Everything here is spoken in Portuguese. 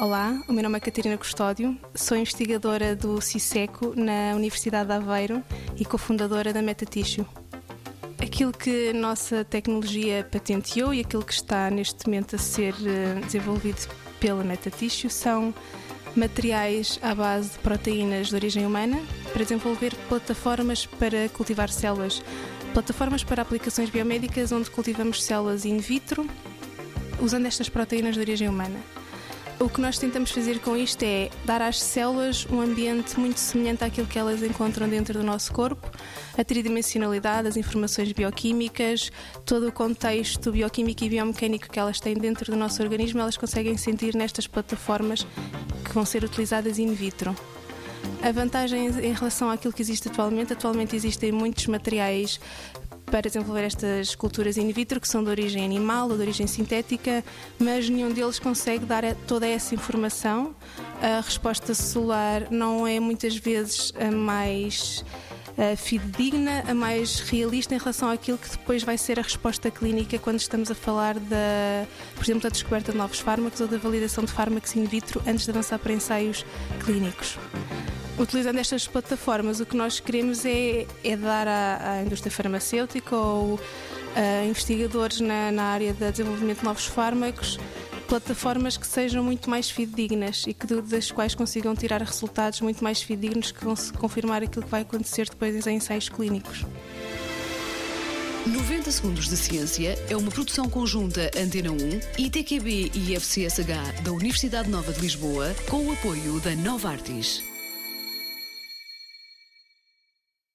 Olá, o meu nome é Catarina Custódio, sou investigadora do CISECO na Universidade de Aveiro e cofundadora da MetaTissue. Aquilo que a nossa tecnologia patenteou e aquilo que está neste momento a ser eh, desenvolvido pela MetaTissue são materiais à base de proteínas de origem humana para desenvolver plataformas para cultivar células, plataformas para aplicações biomédicas onde cultivamos células in vitro usando estas proteínas de origem humana. O que nós tentamos fazer com isto é dar às células um ambiente muito semelhante àquilo que elas encontram dentro do nosso corpo, a tridimensionalidade, as informações bioquímicas, todo o contexto bioquímico e biomecânico que elas têm dentro do nosso organismo, elas conseguem sentir nestas plataformas que vão ser utilizadas in vitro. A vantagem em relação àquilo que existe atualmente, atualmente existem muitos materiais para desenvolver estas culturas in vitro, que são de origem animal ou de origem sintética, mas nenhum deles consegue dar toda essa informação. A resposta celular não é muitas vezes a mais a fidedigna, a mais realista em relação àquilo que depois vai ser a resposta clínica quando estamos a falar da, por exemplo, da descoberta de novos fármacos ou da validação de fármacos in vitro antes de avançar para ensaios clínicos. Utilizando estas plataformas, o que nós queremos é, é dar à, à, indústria farmacêutica ou a investigadores na, na área de desenvolvimento de novos fármacos plataformas que sejam muito mais fidedignas e que, das quais consigam tirar resultados muito mais fidedignos que vão confirmar aquilo que vai acontecer depois em ensaios clínicos. 90 Segundos de Ciência é uma produção conjunta Antena 1, ITQB e FCSH da Universidade Nova de Lisboa, com o apoio da Nova Artis.